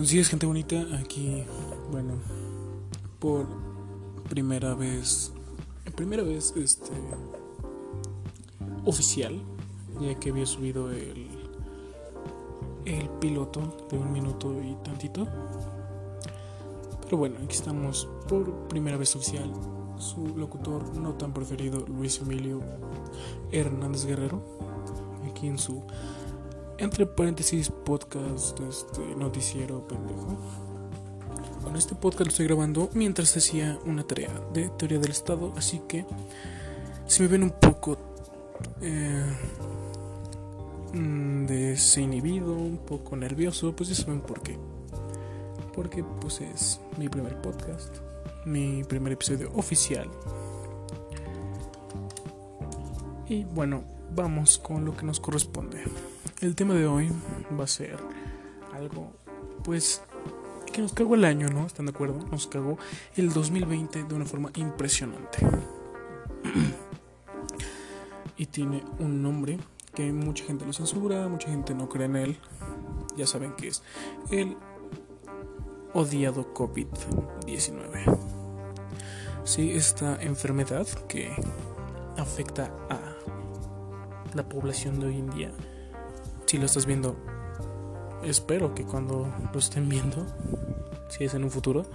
Buenos días, gente bonita. Aquí, bueno, por primera vez, primera vez, este, oficial, ya que había subido el, el piloto de un minuto y tantito. Pero bueno, aquí estamos por primera vez oficial. Su locutor no tan preferido, Luis Emilio Hernández Guerrero, aquí en su entre paréntesis podcast, este noticiero pendejo. Bueno, este podcast lo estoy grabando mientras hacía una tarea de teoría del Estado, así que si me ven un poco eh, mm, desinhibido, un poco nervioso, pues ya saben por qué. Porque pues es mi primer podcast, mi primer episodio oficial. Y bueno, vamos con lo que nos corresponde. El tema de hoy va a ser algo, pues, que nos cagó el año, ¿no? ¿Están de acuerdo? Nos cagó el 2020 de una forma impresionante. y tiene un nombre que mucha gente lo censura, mucha gente no cree en él. Ya saben que es el odiado COVID-19. Sí, esta enfermedad que afecta a la población de hoy en día si lo estás viendo, espero que cuando lo estén viendo, si es en un futuro,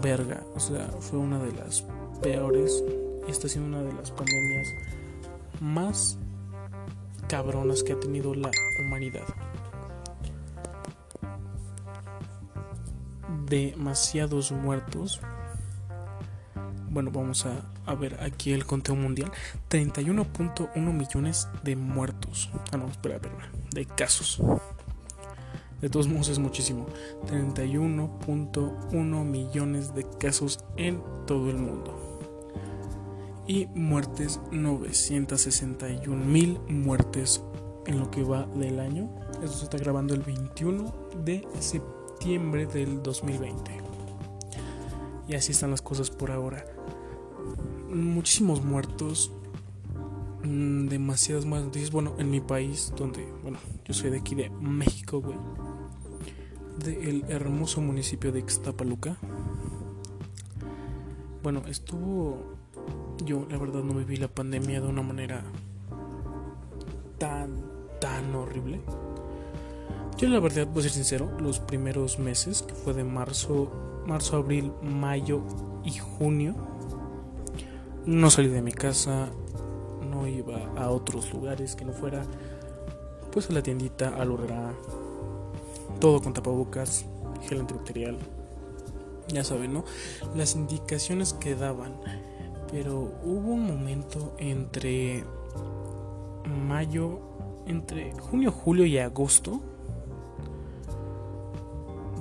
verga, o sea, fue una de las peores y está siendo una de las pandemias más cabronas que ha tenido la humanidad. Demasiados muertos. Bueno, vamos a a ver aquí el conteo mundial, 31.1 millones de muertos. Ah, no, espera, espera, de casos. De todos modos es muchísimo. 31.1 millones de casos en todo el mundo. Y muertes, 961 mil muertes en lo que va del año. Esto se está grabando el 21 de septiembre del 2020. Y así están las cosas por ahora muchísimos muertos, mm, demasiadas más noticias. Bueno, en mi país, donde, bueno, yo soy de aquí de México, güey, del hermoso municipio de Ixtapaluca. Bueno, estuvo. Yo, la verdad, no viví la pandemia de una manera tan, tan horrible. Yo, la verdad, voy a ser sincero, los primeros meses, que fue de marzo, marzo, abril, mayo y junio no salí de mi casa, no iba a otros lugares que no fuera pues a la tiendita, al horrera, todo con tapabocas, gel antibacterial. Ya saben, ¿no? Las indicaciones que daban. Pero hubo un momento entre mayo, entre junio, julio y agosto,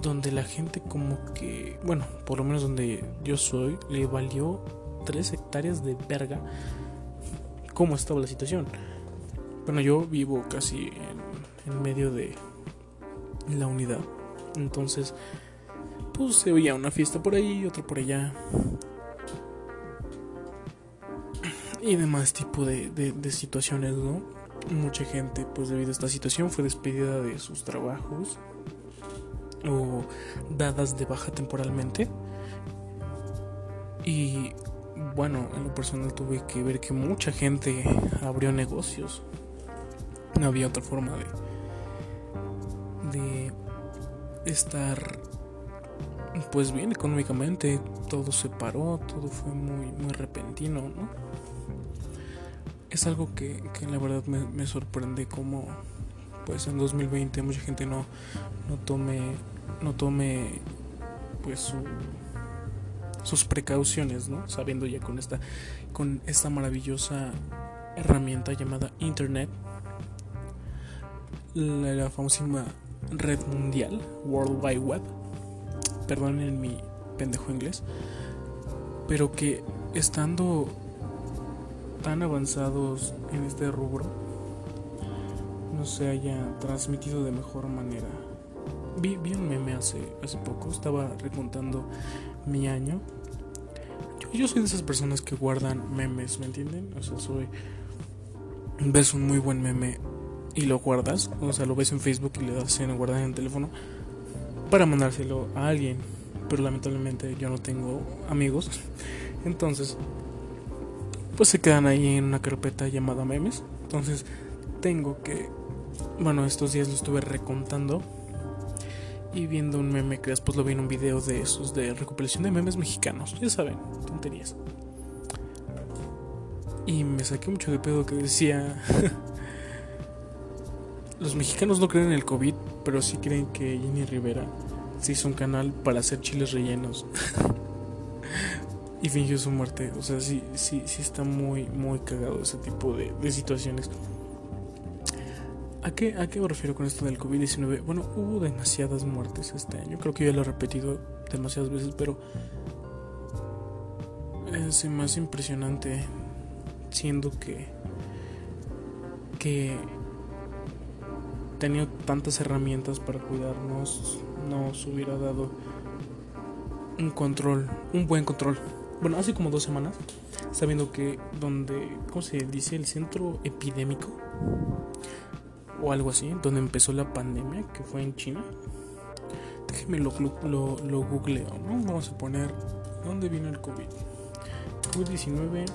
donde la gente como que, bueno, por lo menos donde yo soy, le valió 3 hectáreas de verga cómo estaba la situación. Bueno, yo vivo casi en, medio de la unidad. Entonces, pues se oía una fiesta por ahí, otra por allá. Y demás tipo de, de, situaciones, ¿no? Mucha gente, pues debido a esta situación, fue despedida de sus trabajos o dadas de baja temporalmente. Y bueno, en lo personal tuve que ver que mucha gente abrió negocios. No había otra forma de, de estar pues bien económicamente. Todo se paró, todo fue muy, muy repentino, ¿no? Es algo que, que la verdad me, me, sorprende como pues en 2020 mucha gente no, no tome no tome pues su sus precauciones, ¿no? Sabiendo ya con esta, con esta maravillosa herramienta llamada Internet, la, la famosísima red mundial, World Wide Web, perdonen mi pendejo inglés, pero que estando tan avanzados en este rubro, no se haya transmitido de mejor manera. Vi, vi un meme hace, hace poco, estaba recontando mi año. Yo, soy de esas personas que guardan memes, ¿me entienden? O sea, soy. Ves un muy buen meme y lo guardas. O sea, lo ves en Facebook y le das en guardar en el teléfono. para mandárselo a alguien. Pero lamentablemente yo no tengo amigos. Entonces, pues se quedan ahí en una carpeta llamada memes. Entonces, tengo que, bueno, estos días lo estuve recontando y viendo un meme que después lo vi en un video de esos de recuperación de memes mexicanos. Ya saben, tonterías. Y me saqué mucho de pedo que decía... Los mexicanos no creen en el COVID, pero sí creen que Jenny Rivera se hizo un canal para hacer chiles rellenos. y fingió su muerte. O sea, sí, sí, sí está muy, muy cagado ese tipo de situaciones. ¿A qué, ¿A qué me refiero con esto del COVID-19? Bueno, hubo demasiadas muertes este año. Creo que ya lo he repetido demasiadas veces, pero es más impresionante siendo que que tenido tantas herramientas para cuidarnos nos hubiera dado un control, un buen control. Bueno, hace como dos semanas, sabiendo que donde, ¿cómo se dice? El centro epidémico o algo así, donde empezó la pandemia, que fue en China. Déjenme lo, lo, lo googleo. Vamos a poner, ¿dónde vino el COVID? COVID-19,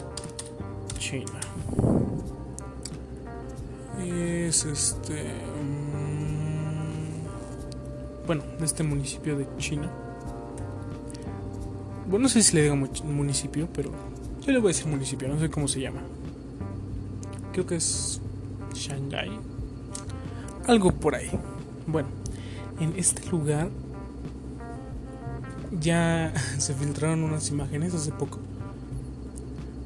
China. Es este... Mm, bueno, este municipio de China. Bueno, no sé si le digo municipio, pero yo le voy a decir municipio, no sé cómo se llama. Creo que es Shanghai. Algo por ahí. Bueno, en este lugar ya se filtraron unas imágenes hace poco.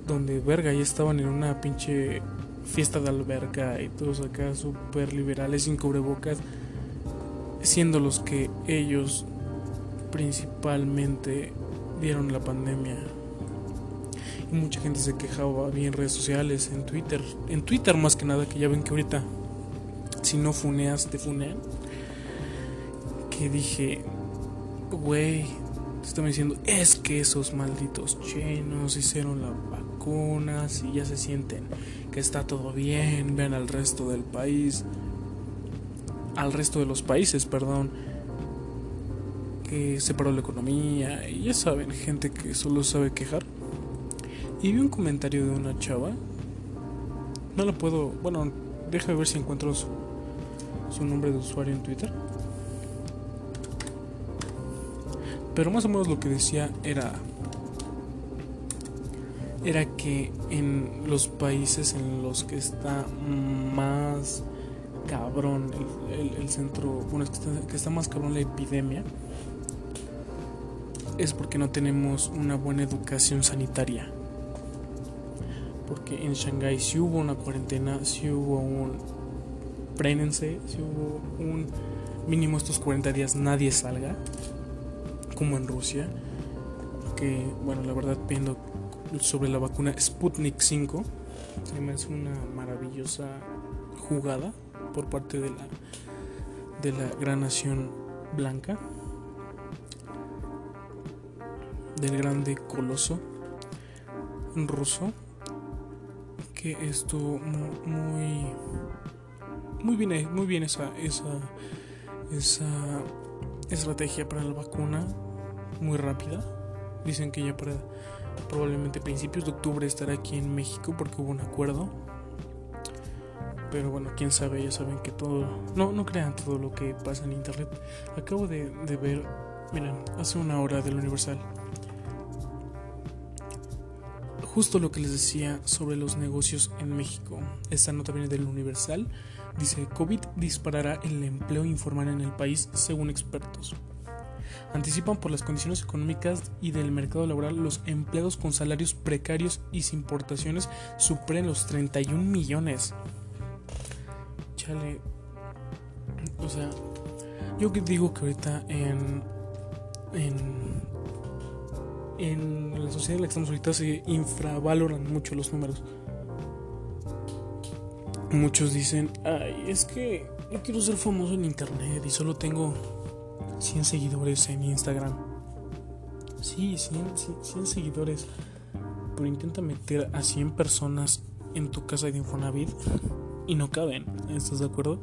Donde verga ya estaban en una pinche fiesta de alberca y todos acá super liberales sin cubrebocas. Siendo los que ellos principalmente dieron la pandemia. Y mucha gente se quejaba bien en redes sociales, en Twitter. En Twitter más que nada, que ya ven que ahorita si no funeas, te funean. Que dije, güey, te están diciendo, es que esos malditos chinos hicieron las vacunas y ya se sienten que está todo bien, vean al resto del país, al resto de los países, perdón, que se paró la economía y ya saben, gente que solo sabe quejar. Y vi un comentario de una chava, no lo puedo, bueno, déjame ver si encuentro su su nombre de usuario en Twitter. Pero más o menos lo que decía era era que en los países en los que está más cabrón el, centro, bueno, es que está, más cabrón la epidemia, es porque no tenemos una buena educación sanitaria. Porque en Shanghái si hubo una cuarentena, si hubo un, frénense, si hubo un mínimo estos 40 días nadie salga, como en Rusia, que bueno, la verdad viendo sobre la vacuna Sputnik 5, se una maravillosa jugada por parte de la de la gran nación blanca del grande coloso ruso que estuvo muy bien, muy bien esa, esa, esa estrategia para la vacuna, muy rápida. Dicen que ya para probablemente principios de octubre estará aquí en México porque hubo un acuerdo. Pero bueno, quién sabe, ya saben que todo... No, no crean todo lo que pasa en internet. Acabo de, de ver, miren, hace una hora del Universal. Justo lo que les decía sobre los negocios en México. Esta nota viene del Universal Dice, COVID disparará el empleo informal en el país según expertos. Anticipan por las condiciones económicas y del mercado laboral los empleados con salarios precarios y sin importaciones superen los 31 millones. Chale. O sea, yo digo que ahorita en, en, en la sociedad en la que estamos ahorita se infravaloran mucho los números. Muchos dicen, ay, es que yo quiero ser famoso en internet y solo tengo 100 seguidores en Instagram. Sí, 100, seguidores. Pero intenta meter a 100 personas en tu casa de Infonavit y no caben. ¿Estás de acuerdo?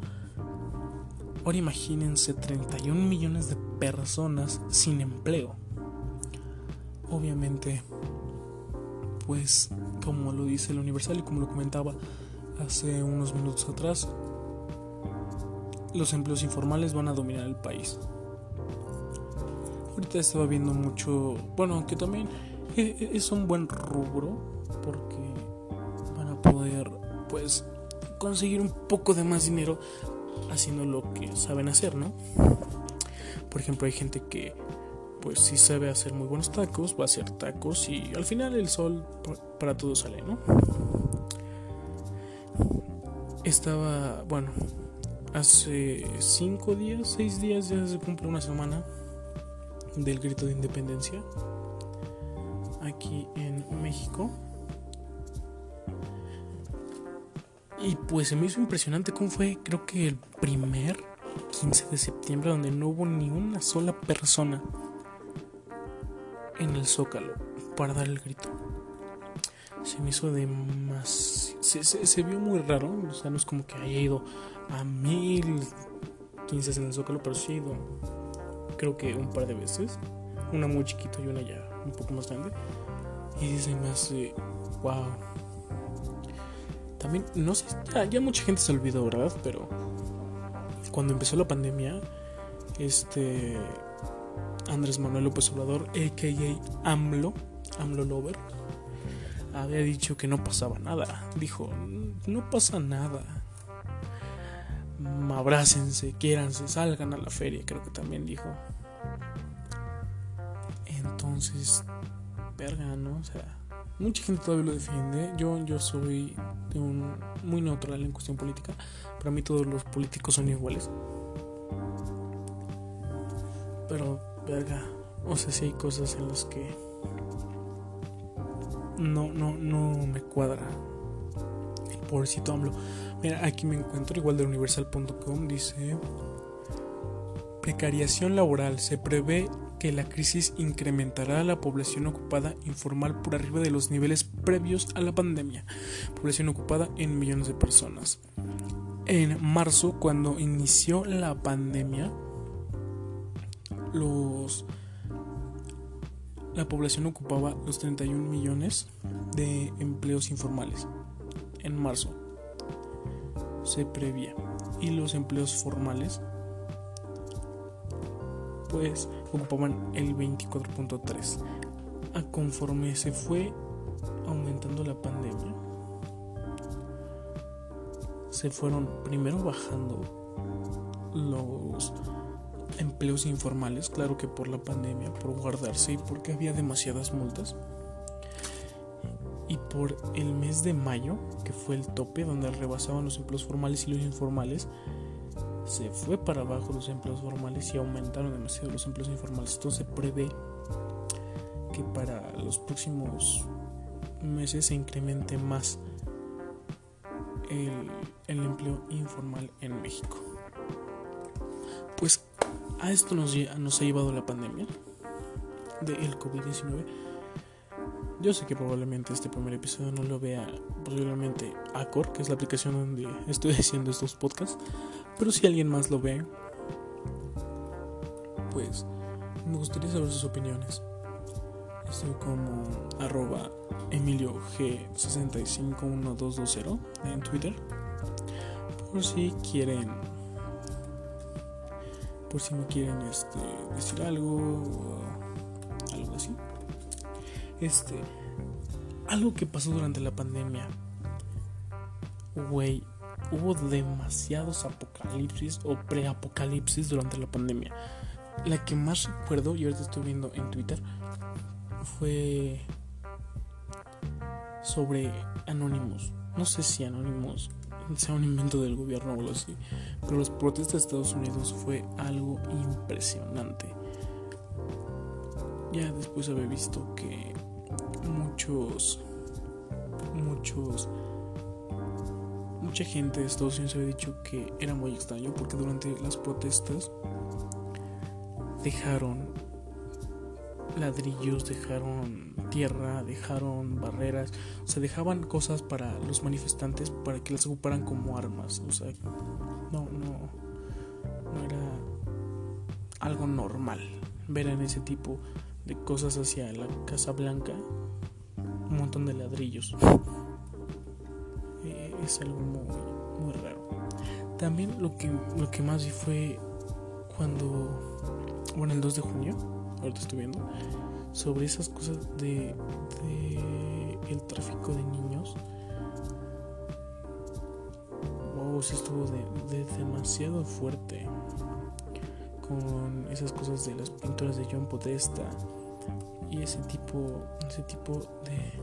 Ahora imagínense 31 millones de personas sin empleo. Obviamente, pues como lo dice el Universal y como lo comentaba hace unos minutos atrás, los empleos informales van a dominar el país. Ahorita estaba viendo mucho, bueno, que también e, e, es un buen rubro porque van a poder pues conseguir un poco de más dinero haciendo lo que saben hacer, ¿no? Por ejemplo, hay gente que pues si sabe hacer muy buenos tacos, va a hacer tacos y al final el sol para todos sale, ¿no? Estaba, bueno, hace cinco días, seis días ya se cumple una semana del grito de independencia aquí en México. Y pues se me hizo impresionante cómo fue, creo que el primer 15 de septiembre donde no hubo ni una sola persona en el zócalo para dar el grito. Se me hizo de Se, vio muy raro, o sea, no es como que haya ido a mil 15 en el zócalo, pero sí he ido creo que un par de veces. Una muy chiquita y una ya un poco más grande. Y se me hace... wow también, no sé, ya, mucha gente se olvidó, ¿verdad? Pero cuando empezó la pandemia, este Andrés Manuel López Obrador, a.k.a. AMLO, AMLO Lover, había dicho que no pasaba nada. Dijo, no pasa nada. Abrácense, quiéranse, salgan a la feria, creo que también dijo. Entonces, verga, ¿no? O sea, Mucha gente todavía lo defiende. Yo, yo soy de un, muy neutral en cuestión política. Para mí todos los políticos son iguales. Pero, verga, o sea, si hay cosas en las que no, no, no me cuadra. El pobrecito AMLO. Mira, aquí me encuentro igual de universal.com. Dice: Precariación laboral. Se prevé que la crisis incrementará la población ocupada informal por arriba de los niveles previos a la pandemia, población ocupada en millones de personas. En marzo, cuando inició la pandemia, los la población ocupaba los 31 millones de empleos informales. En marzo se prevía y los empleos formales pues ocupaban el 24.3. A conforme se fue aumentando la pandemia, se fueron primero bajando los empleos informales, claro que por la pandemia, por guardarse y porque había demasiadas multas. Y por el mes de mayo, que fue el tope donde rebasaban los empleos formales y los informales, se fue para abajo los empleos formales y aumentaron demasiado los empleos informales. Entonces se prevé que para los próximos meses se incremente más el, empleo informal en México. Pues a esto nos, nos ha llevado la pandemia del COVID-19. Yo sé que probablemente este primer episodio no lo vea posiblemente Acor, que es la aplicación donde estoy haciendo estos podcasts. Pero si alguien más lo ve, pues me gustaría saber sus opiniones. Estoy como arroba Emilio G651220 en Twitter. Por si quieren. Por si me quieren este, decir algo. Algo así. Este. Algo que pasó durante la pandemia. Güey hubo demasiados apocalipsis o preapocalipsis durante la pandemia. La que más recuerdo, y ahorita estoy viendo en Twitter, fue sobre Anonymous. No sé si Anonymous sea un invento del gobierno o algo así, pero las protestas de Estados Unidos fue algo impresionante. Ya después había visto que muchos, muchos mucha gente de Estados Unidos había dicho que era muy extraño porque durante las protestas dejaron ladrillos, dejaron tierra, dejaron barreras, o sea, dejaban cosas para los manifestantes para que las ocuparan como armas, o sea, no, no, no era algo normal ver en ese tipo de cosas hacia la Casa Blanca un montón de ladrillos. Eh, es algo muy, muy raro. También lo que, lo que más vi fue cuando, bueno, el 2 de junio, ahorita estoy viendo, sobre esas cosas de, de el tráfico de niños. Wow, sí estuvo de, demasiado fuerte con esas cosas de las pinturas de John Podesta y ese tipo ese tipo de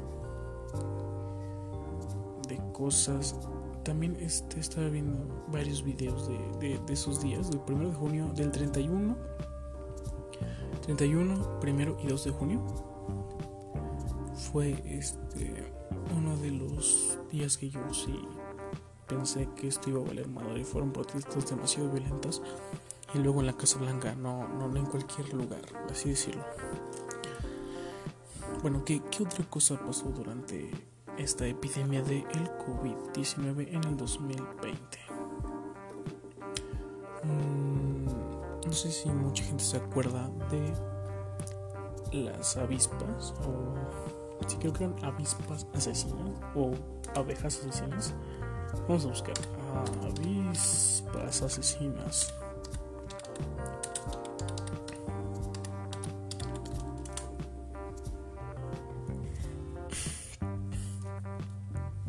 de cosas también este, estaba viendo varios videos de, de, esos días del 1 de junio del 31 31 primero y 2 de junio. Fue este uno de los días que yo sí pensé que esto iba a valer madre. Fueron protestas demasiado violentas y luego en la Casa Blanca no, no en cualquier lugar así decirlo. Bueno, ¿qué, otra cosa pasó durante esta epidemia de el COVID-19 en el 2020? No sé si mucha gente se acuerda de las avispas o si creo que eran avispas asesinas o abejas asesinas. Vamos a buscar avispas asesinas.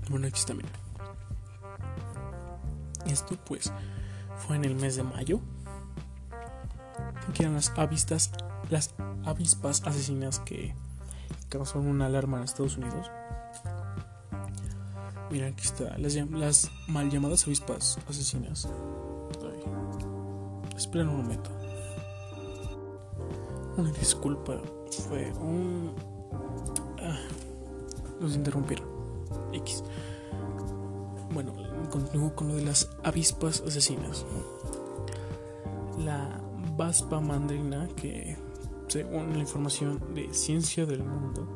Bueno, aquí está, mira. Esto pues fue en el mes de mayo. Que eran las avistas, las avispas asesinas que causaron una alarma en Estados Unidos. Mira, aquí está. Las, las mal llamadas avispas asesinas. Esperen un momento. Una disculpa. Fue un. Ah, los interrumpieron. X. Bueno, continúo con lo de las avispas asesinas. La Vaspa mandrina, que según la información de Ciencia del Mundo,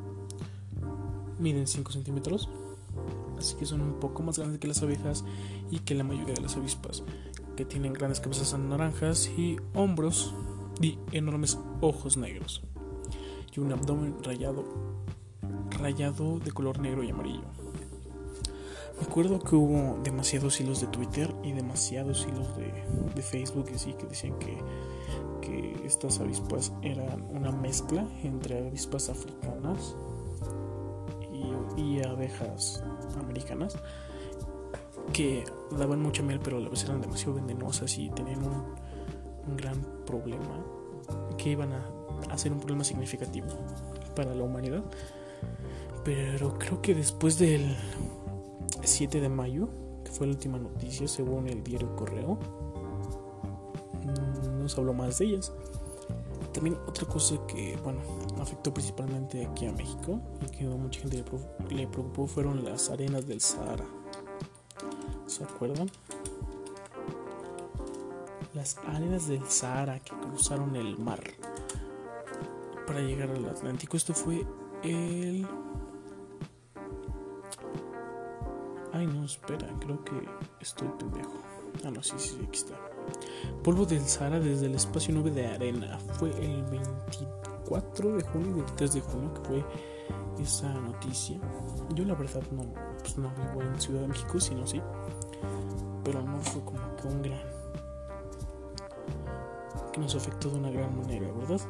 miden 5 centímetros. Así que son un poco más grandes que las abejas y que la mayoría de las avispas, que tienen grandes cabezas naranjas y hombros y enormes ojos negros. Y un abdomen rayado, rayado de color negro y amarillo. Recuerdo que hubo demasiados hilos de Twitter y demasiados hilos de, Facebook así que decían que, que estas avispas eran una mezcla entre avispas africanas y, abejas americanas que daban mucha miel pero a la vez eran demasiado venenosas y tenían un, un gran problema que iban a hacer un problema significativo para la humanidad. Pero creo que después del 7 de mayo, que fue la última noticia según el diario Correo, mm, nos habló más de ellas. También otra cosa que, bueno, afectó principalmente aquí a México y que a mucha gente le preocupó fueron las arenas del Sahara. ¿Se acuerdan? Las arenas del Sahara que cruzaron el mar para llegar al Atlántico. Esto fue el Ay, no, espera, creo que estoy pendejo. Ah, no, sí, sí, aquí está. Polvo del Sahara desde el espacio 9 de arena. Fue el 24 de junio y 23 de junio que fue esa noticia. Yo la verdad no, pues no vivo en Ciudad de México, sino sí. Pero no fue como que un gran... que nos afectó de una gran manera, ¿verdad?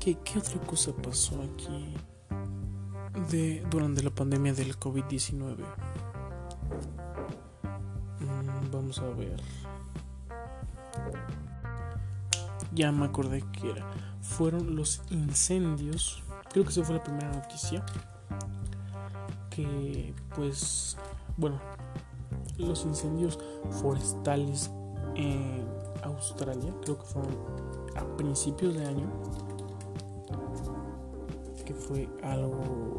¿Qué, qué otra cosa pasó aquí? De, durante la pandemia del COVID-19. Mm, vamos a ver. Ya me acordé que era. Fueron los incendios. Creo que esa fue la primera noticia. Que pues, bueno, los incendios forestales en Australia, creo que fueron a principios de año fue algo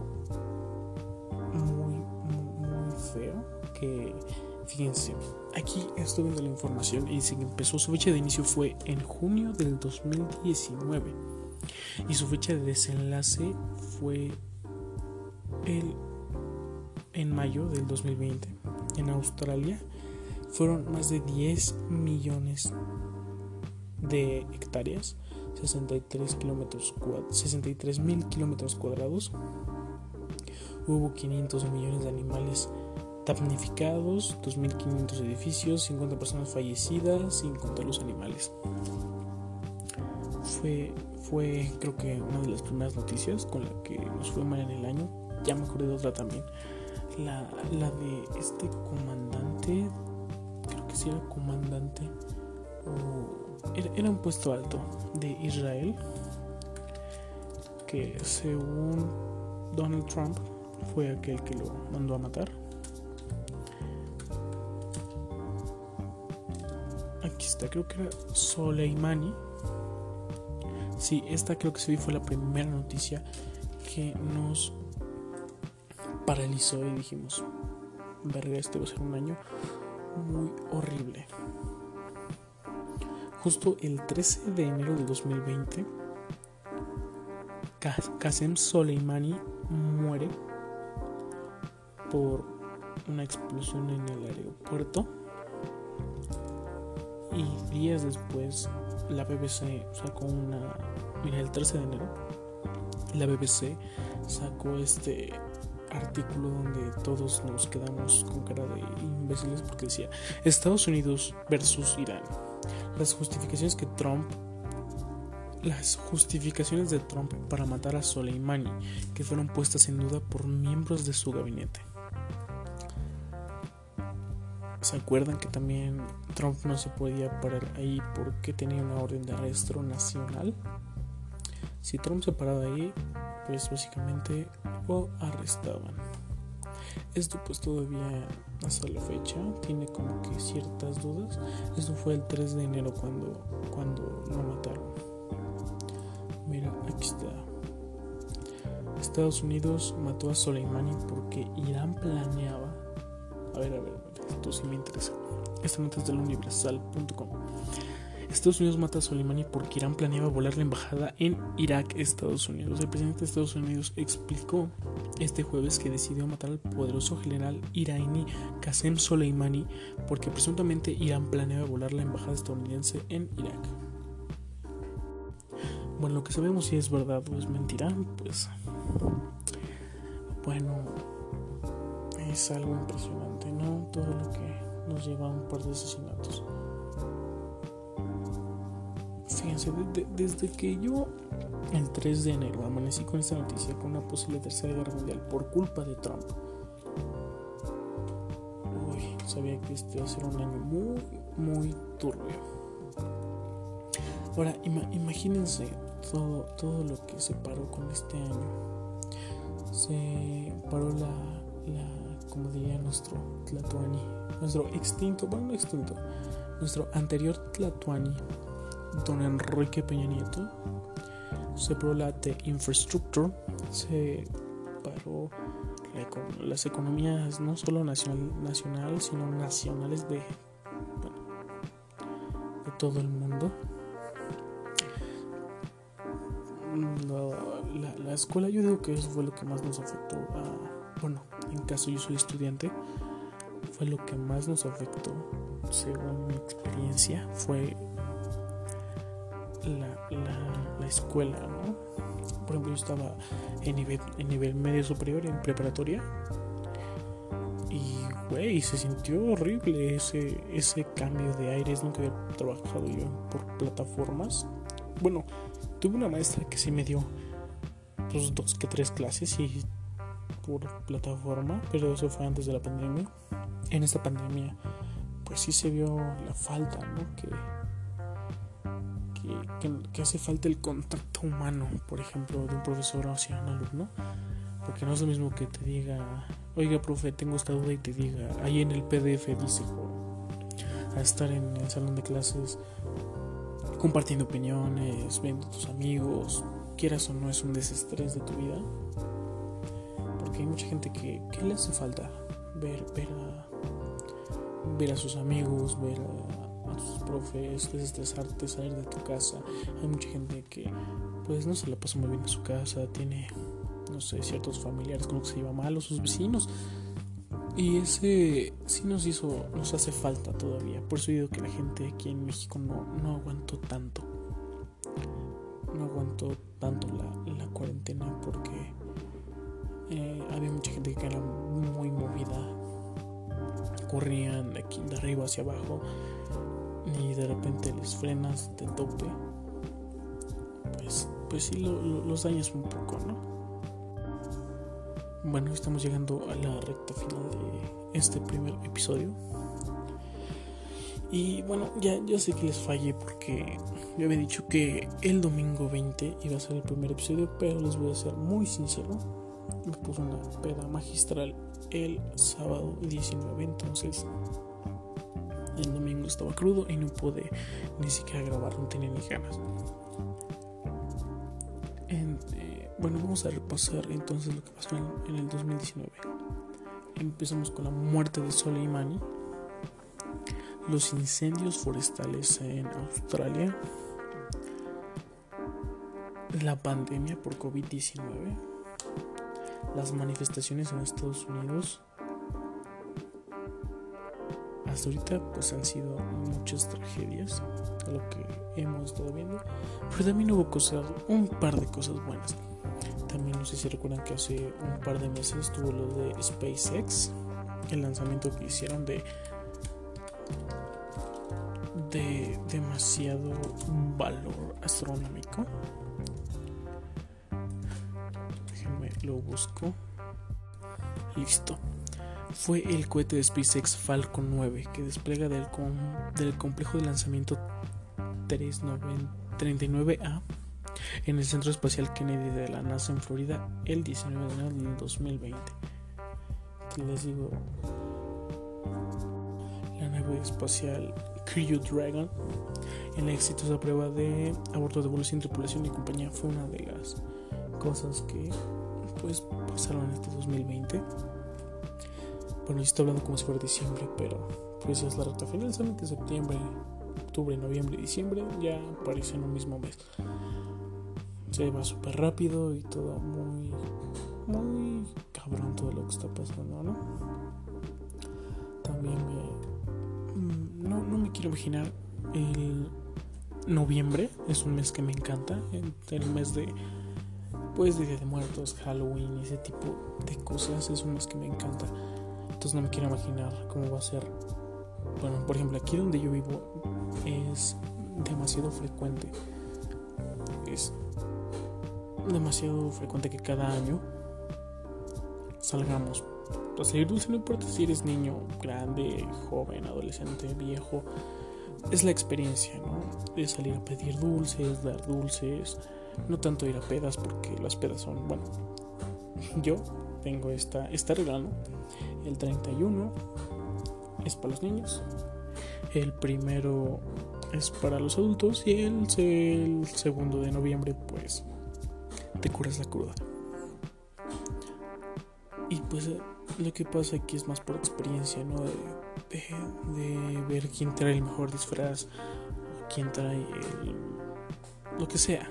Fíjense, aquí estoy viendo la información y dice que empezó su fecha de inicio fue en junio del 2019 y su fecha de desenlace fue el en mayo del 2020 en Australia fueron más de 10 millones de hectáreas, 63 kilómetros 63 mil kilómetros cuadrados. Hubo 500 millones de animales damnificados, 2.500 edificios, 50 personas fallecidas, sin contar los animales. Fue, fue creo que una de las primeras noticias con la que nos fue mal en el año. Ya me acordé de otra también. La, la de este comandante, creo que sí era comandante, era un puesto alto de Israel, que según Donald Trump fue aquel que lo mandó a matar. Creo que era Soleimani. Sí, esta creo que sí fue la primera noticia que nos paralizó y dijimos, verga, este va a ser un año muy horrible. Justo el 13 de enero de 2020, Qasem Soleimani muere por una explosión en el aeropuerto y días después la BBC sacó una mira el 13 de enero la BBC sacó este artículo donde todos nos quedamos con cara de imbéciles porque decía Estados Unidos versus Irán las justificaciones que Trump las justificaciones de Trump para matar a Soleimani que fueron puestas en duda por miembros de su gabinete ¿Se acuerdan que también Trump no se podía parar ahí porque tenía una orden de arresto nacional? Si Trump se paraba ahí, pues básicamente lo arrestaban. Esto pues todavía hasta la fecha tiene como que ciertas dudas. Esto fue el 3 de enero cuando, cuando lo mataron. Mira, aquí está. Estados Unidos mató a Soleimani porque Irán planeaba... A ver, a ver, esto sí me interesa. Esta nota es del universal.com. Estados Unidos mata a Soleimani porque Irán planeaba volar la embajada en Irak, Estados Unidos. El presidente de Estados Unidos explicó este jueves que decidió matar al poderoso general iraní Qasem Soleimani porque presuntamente Irán planeaba volar la embajada estadounidense en Irak. Bueno, lo que sabemos si es verdad o es mentira, pues bueno, es algo impresionante, ¿no? Todo lo que nos lleva a un par de asesinatos. Fíjense, desde que yo el 3 de enero amanecí con esta noticia con una posible tercera guerra mundial por culpa de Trump. Uy, sabía que este iba a ser un año muy, muy turbio. Ahora, imagínense todo, todo lo que se paró con este año. Se paró la, la como diría nuestro Tlatuani, nuestro extinto, bueno, no extinto, nuestro anterior Tlatuani, don Enrique Peña Nieto, se paró la de infrastructure, se paró las economías no solo nacional, nacional sino nacionales de, bueno, de todo el mundo. La, la, escuela, yo digo que eso fue lo que más nos afectó a, bueno, en caso yo soy estudiante, fue lo que más nos afectó, según mi experiencia, fue la, la, escuela, ¿no? Por ejemplo, yo estaba en nivel, en nivel medio superior, en preparatoria, y, güey, se sintió horrible ese, ese cambio de aires. Nunca había trabajado yo por plataformas. Bueno, tuve una maestra que sí me dio pues, dos que tres clases y por plataforma, pero eso fue antes de la pandemia. En esta pandemia, pues sí se vio la falta, ¿no? Que, que, hace falta el contacto humano, por ejemplo, de un profesor hacia un alumno. Porque no es lo mismo que te diga, oiga, profe, tengo esta duda y te diga, ahí en el PDF dice, a estar en el salón de clases compartiendo opiniones, viendo a tus amigos, quieras o no es un desestrés de tu vida hay mucha gente que, le hace falta ver, ver, a, sus amigos, ver a, sus profes, desestresarte, salir de tu casa. Hay mucha gente que pues no se la pasa muy bien en su casa, tiene, no sé, ciertos familiares con los que se lleva mal o sus vecinos. Y ese sí nos hizo, nos hace falta todavía. Por eso digo que la gente aquí en México no, no aguantó tanto. No aguantó tanto la, la cuarentena porque eh, había mucha gente que era muy movida. Corrían de aquí de arriba hacia abajo y de repente les frenas de tope. Pues, pues sí los dañas un poco, ¿no? Bueno, estamos llegando a la recta final de este primer episodio. Y bueno, ya, ya sé que les fallé porque yo había dicho que el domingo 20 iba a ser el primer episodio, pero les voy a ser muy sincero. Me puse una peda magistral el sábado 19, entonces el domingo estaba crudo y no pude ni siquiera grabar, no tenía ni ganas. Bueno, vamos a repasar entonces lo que pasó en, el 2019. Empezamos con la muerte de Soleimani, los incendios forestales en Australia, la pandemia por COVID-19, las manifestaciones en Estados Unidos. Hasta ahorita pues han sido muchas tragedias, lo que hemos estado viendo, pero también hubo cosas, un par de cosas buenas. También no sé si recuerdan que hace un par de meses estuvo lo de SpaceX, el lanzamiento que hicieron de de demasiado valor astronómico. Lo busco. Listo. Fue el cohete de SpaceX Falcon 9 que despliega del, del complejo de lanzamiento 39A en el Centro Espacial Kennedy de la NASA en Florida el 19 de enero del 2020. Aquí les digo, la nave espacial Crew Dragon en la exitosa prueba de aborto de vuelo sin tripulación y compañía fue una de las cosas que pues pasaron este 2020. Bueno, yo estoy hablando como si fuera diciembre, pero pues es la recta final, saben que septiembre, octubre, noviembre diciembre ya aparecen en un mismo mes se va súper rápido y todo muy, muy cabrón todo lo que está pasando, ¿no? También me, mm, no, no me quiero imaginar el noviembre, es un mes que me encanta, el mes de pues de Día de Muertos, Halloween y ese tipo de cosas es un mes que me encanta. Entonces no me quiero imaginar cómo va a ser. Bueno, por ejemplo, aquí donde yo vivo es demasiado frecuente. Es demasiado frecuente que cada año salgamos a salir dulce, no importa si eres niño, grande, joven, adolescente, viejo. Es la experiencia, ¿no? De salir a pedir dulces, dar dulces. No tanto ir a pedas, porque las pedas son, bueno, yo tengo esta, esta regla, ¿no? El 31 es para los niños. El primero es para los adultos y el, segundo de noviembre, pues te curas la cruda. Y pues lo que pasa aquí es más por experiencia, ¿no? De, ver quién trae el mejor disfraz, quién trae el, lo que sea.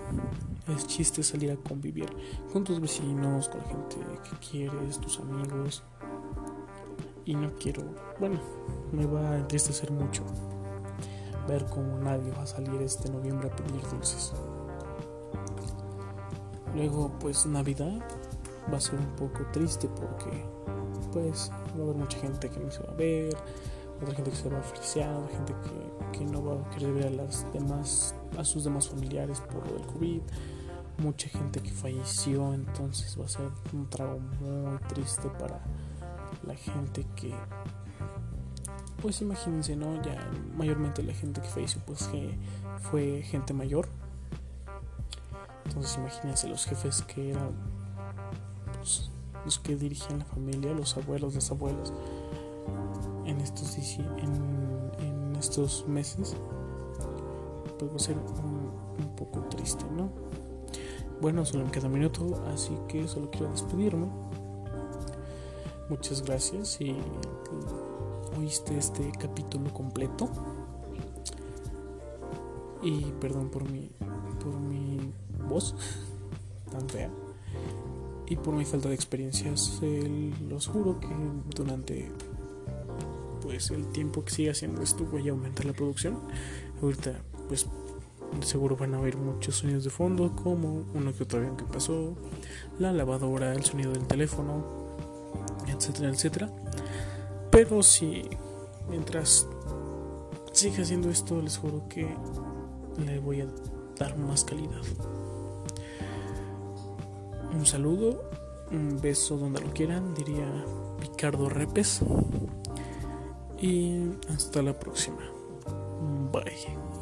Es chiste salir a convivir con tus vecinos, con la gente que quieres, tus amigos. Y no quiero, bueno, me va a entristecer mucho ver cómo nadie va a salir este noviembre a pedir dulces. Luego pues Navidad va a ser un poco triste porque pues va a haber mucha gente que no se va a ver, otra gente que se va a otra gente que, que, no va a querer ver a las demás, a sus demás familiares por lo del COVID, mucha gente que falleció, entonces va a ser un trago muy triste para la gente que pues imagínense, ¿no? Ya mayormente la gente que falleció pues que fue gente mayor. Entonces imagínense los jefes que eran pues, los que dirigían la familia, los abuelos, los abuelos, en estos, en, estos meses, pues va a ser un, poco triste, ¿no? Bueno, solo me queda un minuto, así que solo quiero despedirme. Muchas gracias y oíste este capítulo completo. Y perdón por mi por mi voz tan fea. y por mi falta de experiencias los juro que durante pues el tiempo que siga haciendo esto voy a aumentar la producción. Ahorita pues seguro van a oír muchos sonidos de fondo como uno que otro avión que pasó la lavadora el sonido del teléfono etcétera etcétera. Pero si mientras siga haciendo esto les juro que le voy a dar más calidad. Un saludo, un beso donde lo quieran, diría Ricardo Repes. Y hasta la próxima. Bye.